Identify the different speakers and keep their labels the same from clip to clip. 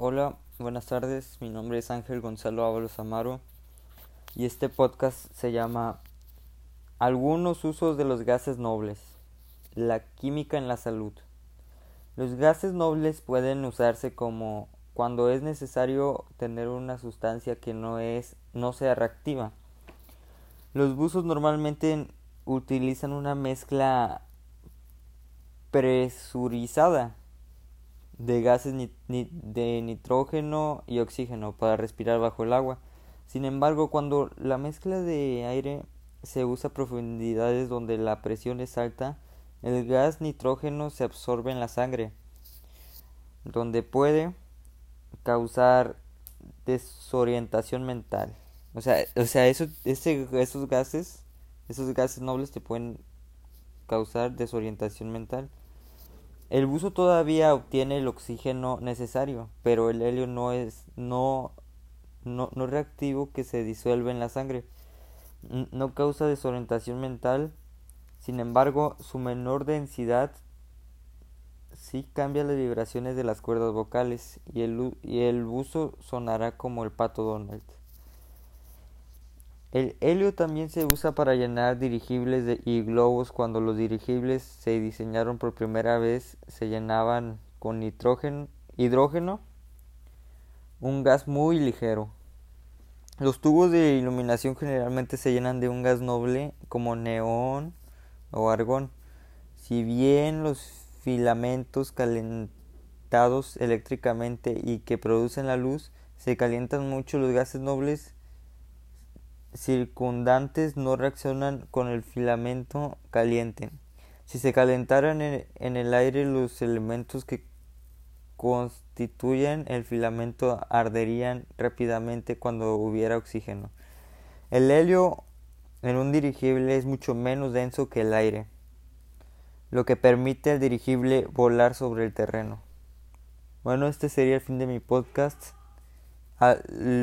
Speaker 1: Hola, buenas tardes. Mi nombre es Ángel Gonzalo Ábalos Amaro y este podcast se llama Algunos usos de los gases nobles. La química en la salud. Los gases nobles pueden usarse como cuando es necesario tener una sustancia que no es no sea reactiva. Los buzos normalmente utilizan una mezcla presurizada de gases de nitrógeno y oxígeno para respirar bajo el agua. Sin embargo, cuando la mezcla de aire se usa a profundidades donde la presión es alta, el gas nitrógeno se absorbe en la sangre, donde puede causar desorientación mental. O sea, o sea eso, esos gases, esos gases nobles te pueden causar desorientación mental. El buzo todavía obtiene el oxígeno necesario, pero el helio no es no, no, no reactivo que se disuelve en la sangre. No causa desorientación mental, sin embargo, su menor densidad sí cambia las vibraciones de las cuerdas vocales y el, y el buzo sonará como el pato Donald. El helio también se usa para llenar dirigibles y globos. Cuando los dirigibles se diseñaron por primera vez, se llenaban con nitrógeno, hidrógeno, un gas muy ligero. Los tubos de iluminación generalmente se llenan de un gas noble como neón o argón. Si bien los filamentos calentados eléctricamente y que producen la luz se calientan mucho, los gases nobles circundantes no reaccionan con el filamento caliente. Si se calentaran en el aire los elementos que constituyen el filamento arderían rápidamente cuando hubiera oxígeno. El helio en un dirigible es mucho menos denso que el aire, lo que permite al dirigible volar sobre el terreno. Bueno, este sería el fin de mi podcast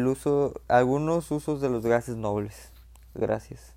Speaker 1: uso, algunos usos de los gases nobles. Gracias.